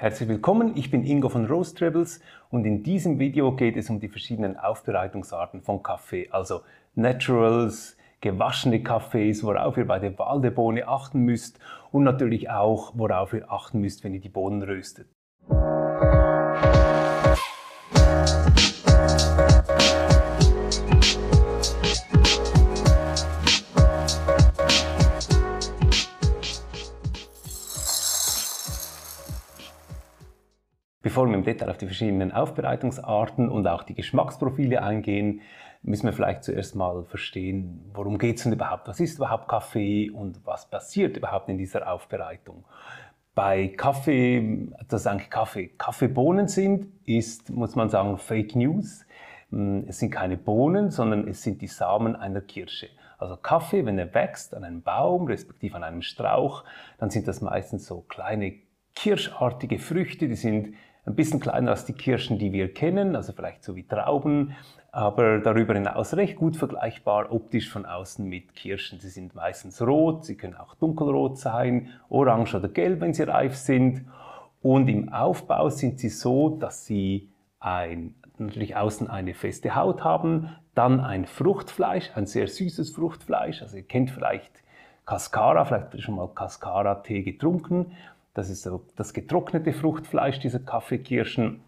Herzlich willkommen, ich bin Ingo von Rose Trebles und in diesem Video geht es um die verschiedenen Aufbereitungsarten von Kaffee, also Naturals, gewaschene Kaffees, worauf ihr bei der Wahl der Bohne achten müsst und natürlich auch, worauf ihr achten müsst, wenn ihr die Bohnen röstet. Bevor wir im Detail auf die verschiedenen Aufbereitungsarten und auch die Geschmacksprofile eingehen, müssen wir vielleicht zuerst mal verstehen, worum geht es denn überhaupt? Was ist überhaupt Kaffee und was passiert überhaupt in dieser Aufbereitung? Bei Kaffee, dass eigentlich Kaffee Kaffeebohnen sind, ist, muss man sagen, Fake News. Es sind keine Bohnen, sondern es sind die Samen einer Kirsche. Also Kaffee, wenn er wächst an einem Baum, respektive an einem Strauch, dann sind das meistens so kleine kirschartige Früchte, die sind ein bisschen kleiner als die Kirschen, die wir kennen, also vielleicht so wie Trauben, aber darüber hinaus recht gut vergleichbar optisch von außen mit Kirschen. Sie sind meistens rot, sie können auch dunkelrot sein, orange oder gelb, wenn sie reif sind. Und im Aufbau sind sie so, dass sie ein, natürlich außen eine feste Haut haben, dann ein Fruchtfleisch, ein sehr süßes Fruchtfleisch. Also ihr kennt vielleicht Cascara, vielleicht habt ihr schon mal Cascara-Tee getrunken. Das ist das getrocknete Fruchtfleisch dieser Kaffeekirschen.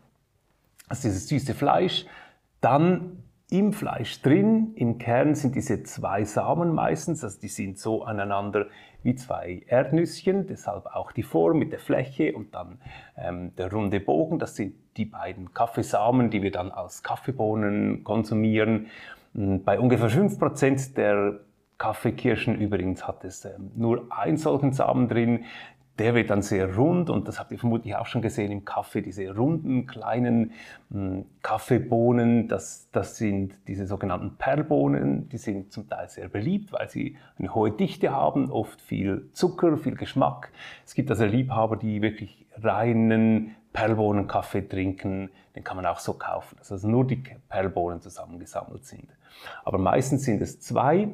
Das ist dieses süße Fleisch. Dann im Fleisch drin, im Kern sind diese zwei Samen meistens, also die sind so aneinander wie zwei Erdnüsschen, deshalb auch die Form mit der Fläche und dann ähm, der runde Bogen. Das sind die beiden Kaffeesamen, die wir dann als Kaffeebohnen konsumieren. Hm, bei ungefähr 5% der Kaffeekirschen übrigens hat es ähm, nur einen solchen Samen drin der wird dann sehr rund und das habt ihr vermutlich auch schon gesehen im Kaffee, diese runden kleinen hm, Kaffeebohnen, das, das sind diese sogenannten Perlbohnen, die sind zum Teil sehr beliebt, weil sie eine hohe Dichte haben, oft viel Zucker, viel Geschmack. Es gibt also Liebhaber, die wirklich reinen Perlbohnenkaffee trinken, den kann man auch so kaufen, dass also nur die Perlbohnen zusammengesammelt sind. Aber meistens sind es zwei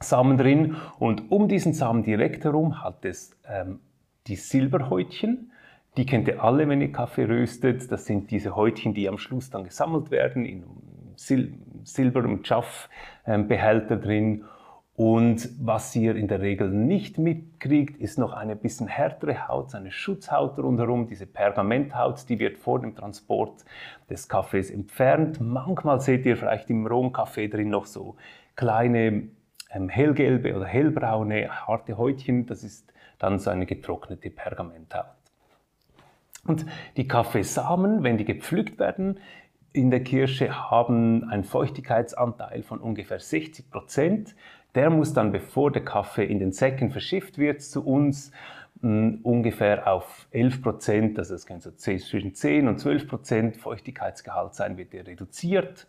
Samen drin und um diesen Samen direkt herum hat es ähm, die Silberhäutchen. Die kennt ihr alle, wenn ihr Kaffee röstet. Das sind diese Häutchen, die am Schluss dann gesammelt werden in Sil Silber- und Schaff-Behälter ähm, drin. Und was ihr in der Regel nicht mitkriegt, ist noch eine bisschen härtere Haut, eine Schutzhaut rundherum, diese Pergamenthaut, die wird vor dem Transport des Kaffees entfernt. Manchmal seht ihr vielleicht im rohen drin noch so kleine ähm, hellgelbe oder hellbraune, harte Häutchen, das ist dann so eine getrocknete Pergamenthaut. Und die Kaffeesamen, wenn die gepflückt werden, in der Kirsche haben einen Feuchtigkeitsanteil von ungefähr 60 Prozent. Der muss dann, bevor der Kaffee in den Säcken verschifft wird, zu uns mh, hm, ungefähr auf 11 Prozent, also es kann so zwischen 10 und 12 Prozent Feuchtigkeitsgehalt sein, wird der reduziert.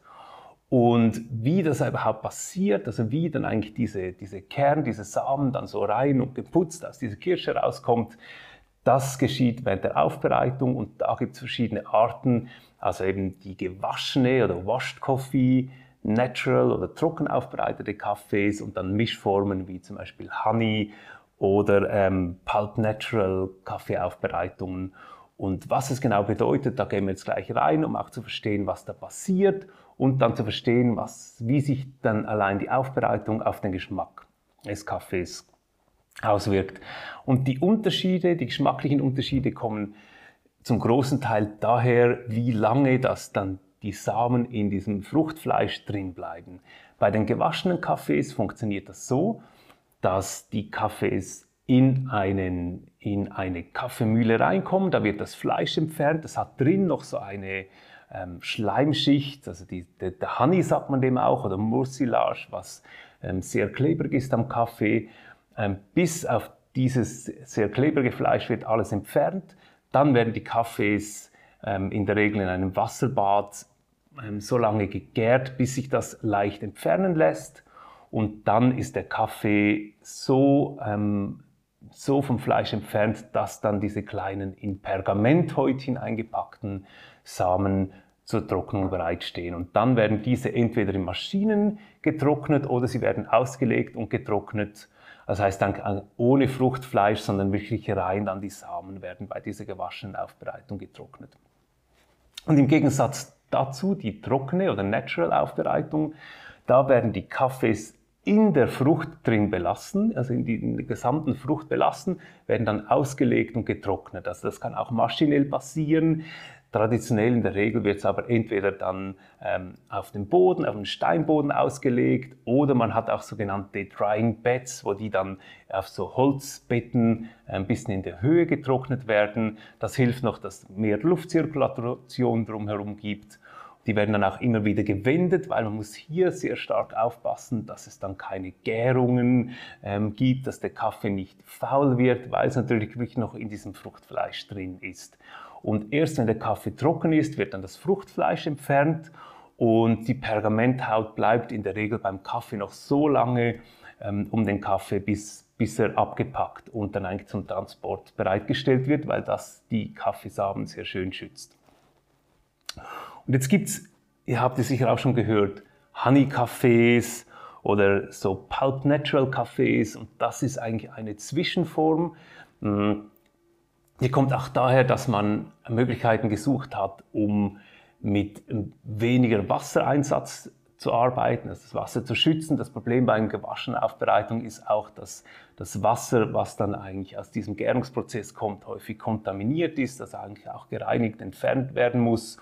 Und wie das überhaupt passiert, also wie dann eigentlich diese, diese Kern, diese Samen dann so rein und geputzt aus dieser Kirsche rauskommt, das geschieht während der Aufbereitung. Und da gibt es verschiedene Arten, also eben die gewaschene oder Washed Coffee, Natural oder trocken aufbereitete Kaffees und dann Mischformen wie zum Beispiel Honey oder ähm, Pulp Natural Kaffeeaufbereitungen. Und was es genau bedeutet, da gehen wir jetzt gleich rein, um auch zu verstehen, was da passiert und dann zu verstehen, was, wie sich dann allein die Aufbereitung auf den Geschmack des Kaffees auswirkt. Und die Unterschiede, die geschmacklichen Unterschiede kommen zum großen Teil daher, wie lange das dann die Samen in diesem Fruchtfleisch drin bleiben. Bei den gewaschenen Kaffees funktioniert das so, dass die Kaffees in, einen, in eine Kaffeemühle reinkommen, da wird das Fleisch entfernt, das hat drin noch so eine ähm, Schleimschicht, also die, der, der, Honey sagt man dem auch, oder Mucilage, was ähm, sehr klebrig ist am Kaffee. Ähm, bis auf dieses sehr klebrige Fleisch wird alles entfernt. Dann werden die Kaffees ähm, in der Regel in einem Wasserbad ähm, so lange gegärt, bis sich das leicht entfernen lässt. Und dann ist der Kaffee so ähm, so vom Fleisch entfernt, dass dann diese kleinen in Pergamenthäutchen eingepackten Samen zur Trocknung bereitstehen. Und dann werden diese entweder in Maschinen getrocknet oder sie werden ausgelegt und getrocknet. Das heißt dann ohne Fruchtfleisch, sondern wirklich rein dann die Samen werden bei dieser gewaschenen Aufbereitung getrocknet. Und im Gegensatz dazu die trockene oder Natural Aufbereitung, da werden die Kaffees in der Frucht drin belassen, also in, die, in der gesamten Frucht belassen, werden dann ausgelegt und getrocknet. Also das kann auch maschinell passieren. Traditionell in der Regel wird es aber entweder dann ähm, auf dem Boden, auf dem Steinboden ausgelegt oder man hat auch sogenannte Drying Beds, wo die dann auf so Holzbetten ein bisschen in der Höhe getrocknet werden. Das hilft noch, dass mehr Luftzirkulation drumherum gibt. Die werden dann auch immer wieder gewendet, weil man muss hier sehr stark aufpassen, dass es dann keine Gärungen ähm, gibt, dass der Kaffee nicht faul wird, weil es natürlich wirklich noch in diesem Fruchtfleisch drin ist. Und erst wenn der Kaffee trocken ist, wird dann das Fruchtfleisch entfernt und die Pergamenthaut bleibt in der Regel beim Kaffee noch so lange ähm, um den Kaffee, bis, bis er abgepackt und dann eigentlich zum Transport bereitgestellt wird, weil das die Kaffeesamen sehr schön schützt. Und jetzt gibt es, ihr habt es sicher auch schon gehört, Honey-Cafés oder so Pulp Natural Cafés und das ist eigentlich eine Zwischenform. Hm, die kommt auch daher, dass man Möglichkeiten gesucht hat, um mit weniger Wassereinsatz zu arbeiten, also das Wasser zu schützen. Das Problem bei einer gewaschenen Aufbereitung ist auch, dass das Wasser, was dann eigentlich aus diesem Gärungsprozess kommt, häufig kontaminiert ist, das eigentlich auch gereinigt entfernt werden muss.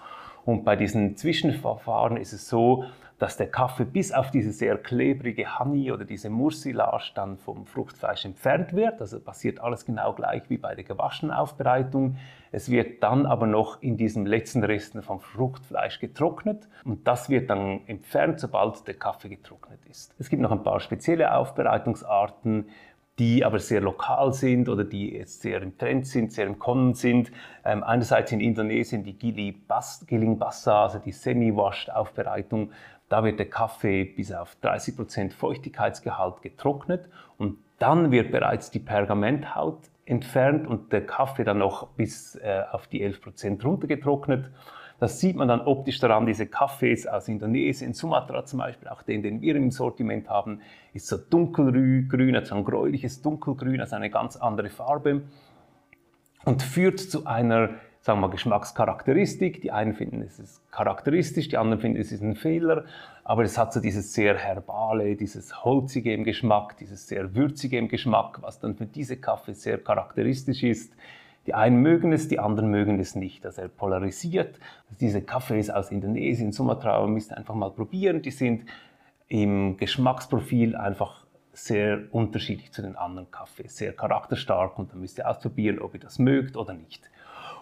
Und bei diesen Zwischenverfahren ist es so, dass der Kaffee bis auf diese sehr klebrige Honey oder diese Mursillage dann vom Fruchtfleisch entfernt wird. Also passiert alles genau gleich wie bei der gewaschenen Aufbereitung. Es wird dann aber noch in diesen letzten Resten vom Fruchtfleisch getrocknet und das wird dann entfernt, sobald der Kaffee getrocknet ist. Es gibt noch ein paar spezielle Aufbereitungsarten, die aber sehr lokal sind oder die jetzt sehr im Trend sind, sehr im Kommen sind. Ähm, einerseits in Indonesien die Gili Bas, Giling Bassa, also die Semi-Washed Aufbereitung, da wird der Kaffee bis auf 30% Feuchtigkeitsgehalt getrocknet und dann wird bereits die Pergamenthaut entfernt und der Kaffee dann noch bis äh, auf die 11% runtergetrocknet. Das sieht man dann optisch daran, diese Kaffees aus Indonesien, Sumatra zum Beispiel, auch den, den wir im Sortiment haben, ist so dunkelgrün, also ein gräuliches Dunkelgrün, also eine ganz andere Farbe und führt zu einer sagen wir Geschmackscharakteristik. Die einen finden, es ist charakteristisch, die anderen finden, es ist ein Fehler. Aber es hat so dieses sehr herbale, dieses holzige im Geschmack, dieses sehr würzige im Geschmack, was dann für diese Kaffee sehr charakteristisch ist. Die einen mögen es, die anderen mögen es nicht. Also er polarisiert. Also diese Kaffees aus Indonesien, Sumatra, man müsste einfach mal probieren. Die sind im Geschmacksprofil einfach sehr unterschiedlich zu den anderen Kaffees, sehr charakterstark und dann müsst ihr ausprobieren, ob ihr das mögt oder nicht.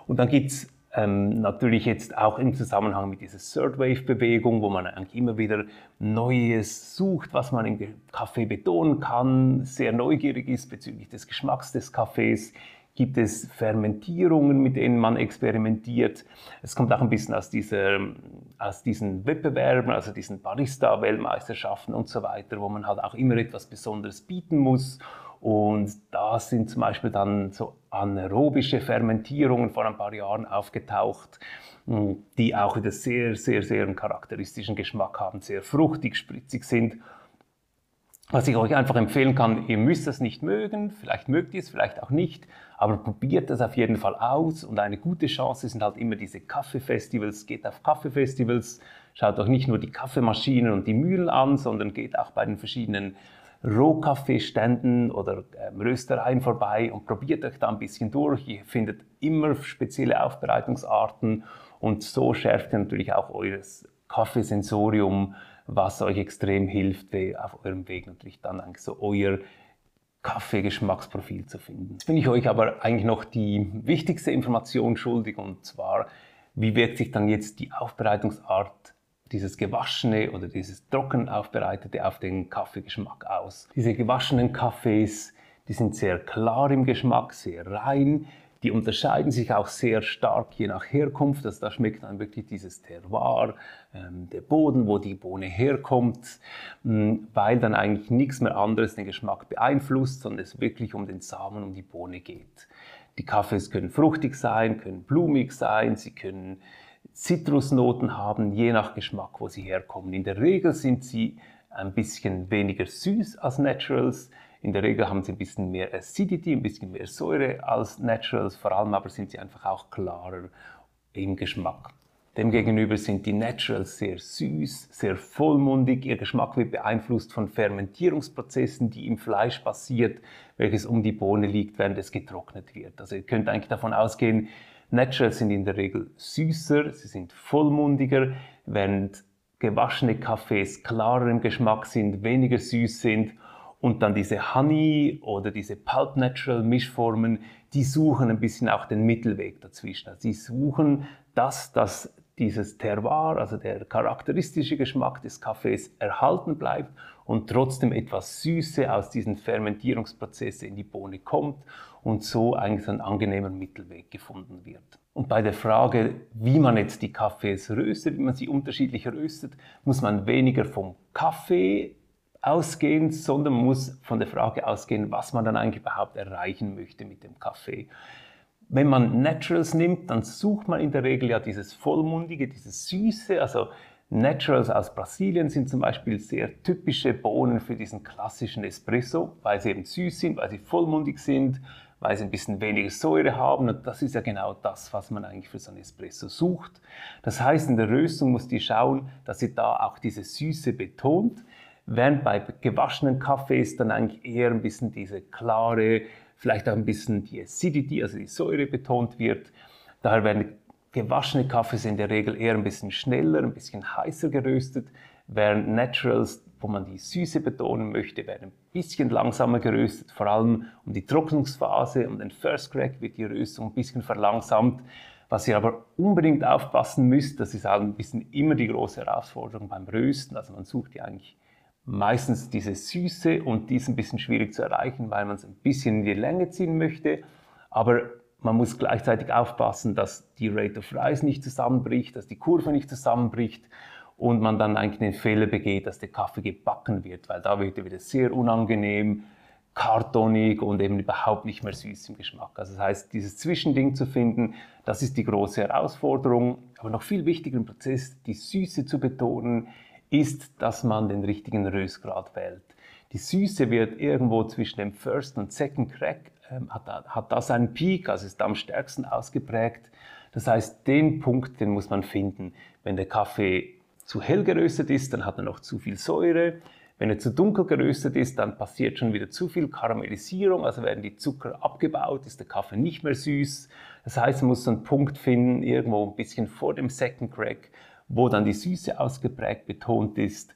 Und dann gibt es ähm, natürlich jetzt auch im Zusammenhang mit dieser Third Wave Bewegung, wo man eigentlich immer wieder Neues sucht, was man im Kaffee betonen kann, sehr neugierig ist bezüglich des Geschmacks des Kaffees. Gibt es Fermentierungen, mit denen man experimentiert? Es kommt auch ein bisschen aus, dieser, aus diesen Wettbewerben, also diesen Barista-Weltmeisterschaften und so weiter, wo man halt auch immer etwas Besonderes bieten muss und da sind zum Beispiel dann so anaerobische Fermentierungen vor ein paar Jahren aufgetaucht, hm, die auch wieder sehr, sehr, sehr einen charakteristischen Geschmack haben, sehr fruchtig, spritzig sind. Was ich euch einfach empfehlen kann, ihr müsst das nicht mögen, vielleicht mögt ihr es, vielleicht auch nicht, aber probiert das auf jeden Fall aus und eine gute Chance sind halt immer diese Kaffeefestivals, geht auf Kaffeefestivals, schaut euch nicht nur die Kaffeemaschinen und die Mühlen an, sondern geht auch bei den verschiedenen Rohkaffeeständen oder ähm, Röstereien vorbei und probiert euch da ein bisschen durch. Ihr findet immer spezielle Aufbereitungsarten und so schärft ihr natürlich auch euer Kaffeesensorium, was euch extrem hilft, auf eurem Weg natürlich dann eigentlich so euer Kaffeegeschmacksprofil zu finden. Jetzt bin ich euch aber eigentlich noch die wichtigste Information schuldig und zwar, wie wirkt sich dann jetzt die Aufbereitungsart dieses gewaschene oder dieses trocken aufbereitete auf den Kaffeegeschmack aus. Diese gewaschenen Kaffees, die sind sehr klar im Geschmack, sehr rein. Die unterscheiden sich auch sehr stark je nach Herkunft. Also da schmeckt dann wirklich dieses Terroir, ähm, der Boden, wo die Bohne herkommt, mh, weil dann eigentlich nichts mehr anderes den Geschmack beeinflusst, sondern es wirklich um den Samen, um die Bohne geht. Die Kaffees können fruchtig sein, können blumig sein, sie können Zitrusnoten haben, je nach Geschmack, wo sie herkommen. In der Regel sind sie ein bisschen weniger süß als Naturals. In der Regel haben sie ein bisschen mehr Acidity, ein bisschen mehr Säure als Naturals, vor allem aber sind sie einfach auch klarer im Geschmack. Demgegenüber sind die Naturals sehr süß, sehr vollmundig. Ihr Geschmack wird beeinflusst von Fermentierungsprozessen, die im Fleisch passiert, welches um die Bohne liegt, während es getrocknet wird. Also ihr könnt eigentlich davon ausgehen, Naturals sind in der Regel süßer, sie sind vollmundiger, während gewaschene Kaffees klarer im Geschmack sind, weniger süß sind und dann diese Honey oder diese Pulp Natural Mischformen, die suchen ein bisschen auch den Mittelweg dazwischen. Also sie suchen das, dass dieses Terroir, also der charakteristische Geschmack des Kaffees erhalten bleibt und trotzdem etwas Süße aus diesen Fermentierungsprozessen in die Bohne kommt und so eigentlich ein angenehmer Mittelweg gefunden wird. Und bei der Frage, wie man jetzt die Kaffees röstet, wie man sie unterschiedlich röstet, muss man weniger vom Kaffee ausgehen, sondern man muss von der Frage ausgehen, was man dann eigentlich überhaupt erreichen möchte mit dem Kaffee. Wenn man Naturals nimmt, dann sucht man in der Regel ja dieses Vollmundige, dieses Süße. Also Naturals aus Brasilien sind zum Beispiel sehr typische Bohnen für diesen klassischen Espresso, weil sie eben süß sind, weil sie vollmundig sind, weil sie ein bisschen weniger Säure haben. Und das ist ja genau das, was man eigentlich für so einen Espresso sucht. Das heißt, in der Röstung muss die schauen, dass sie da auch diese Süße betont, während bei gewaschenen Kaffees dann eigentlich eher ein bisschen diese klare, vielleicht auch ein bisschen die Acidity, also die Säure betont wird. Daher werden gewaschene Kaffees in der Regel eher ein bisschen schneller, ein bisschen heißer geröstet, während Naturals, wo man die Süße betonen möchte, werden ein bisschen langsamer geröstet, vor allem um die Trocknungsphase, um den First Crack wird die Röstung ein bisschen verlangsamt. Was ihr aber unbedingt aufpassen müsst, das ist auch ein bisschen immer die große Herausforderung beim Rösten, also man sucht ja eigentlich meistens diese Süße und die ist ein bisschen schwierig zu erreichen, weil man es ein bisschen in die Länge ziehen möchte. Aber man muss gleichzeitig aufpassen, dass die Rate of Rise nicht zusammenbricht, dass die Kurve nicht zusammenbricht und man dann eigentlich den Fehler begeht, dass der Kaffee gebacken wird, weil da wird er wieder sehr unangenehm, kartonig und eben überhaupt nicht mehr süß im Geschmack. Also das heißt, dieses Zwischending zu finden, das ist die große Herausforderung. Aber noch viel wichtiger im Prozess, die Süße zu betonen, ist, dass man den richtigen Röstgrad wählt. Die Süße wird irgendwo zwischen dem First und Second Crack, ähm, hat, hat das einen Peak, also ist am stärksten ausgeprägt. Das heißt, den Punkt, den muss man finden. Wenn der Kaffee zu hell geröstet ist, dann hat er noch zu viel Säure. Wenn er zu dunkel geröstet ist, dann passiert schon wieder zu viel Karamellisierung, also werden die Zucker abgebaut, ist der Kaffee nicht mehr süß. Das heißt, man muss einen Punkt finden, irgendwo ein bisschen vor dem Second Crack, wo dann die Süße ausgeprägt betont ist,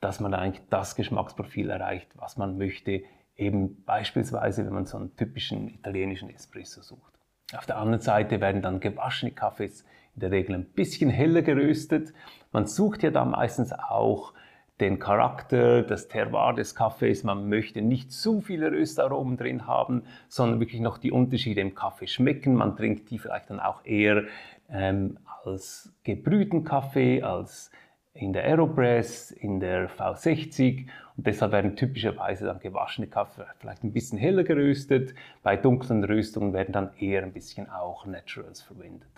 dass man eigentlich das Geschmacksprofil erreicht, was man möchte, eben beispielsweise, wenn man so einen typischen italienischen Espresso sucht. Auf der anderen Seite werden dann gewaschene Kaffees in der Regel ein bisschen heller geröstet. Man sucht ja da meistens auch den Charakter, das Terroir des Kaffees. Man möchte nicht zu viele Röstaromen drin haben, sondern wirklich noch die Unterschiede im Kaffee schmecken. Man trinkt die vielleicht dann auch eher ähm, als gebrühten Kaffee, als in der Aeropress, in der V60 und deshalb werden typischerweise dann gewaschene Kaffee vielleicht ein bisschen heller geröstet. Bei dunklen Röstungen werden dann eher ein bisschen auch Naturals verwendet.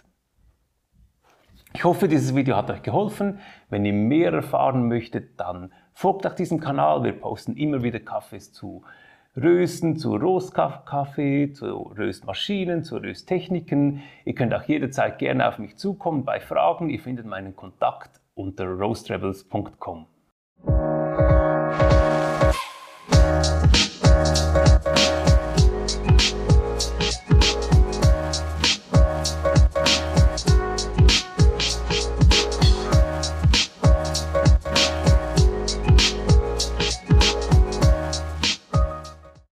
Ich hoffe, dieses Video hat euch geholfen. Wenn ihr mehr erfahren möchtet, dann folgt auch diesem Kanal. Wir posten immer wieder Kaffees zu Rösten, zu Roastkaffee, zu Röstmaschinen, zu Rösttechniken. Ihr könnt auch jederzeit gerne auf mich zukommen bei Fragen. Ihr findet meinen Kontakt unter roastrebels.com.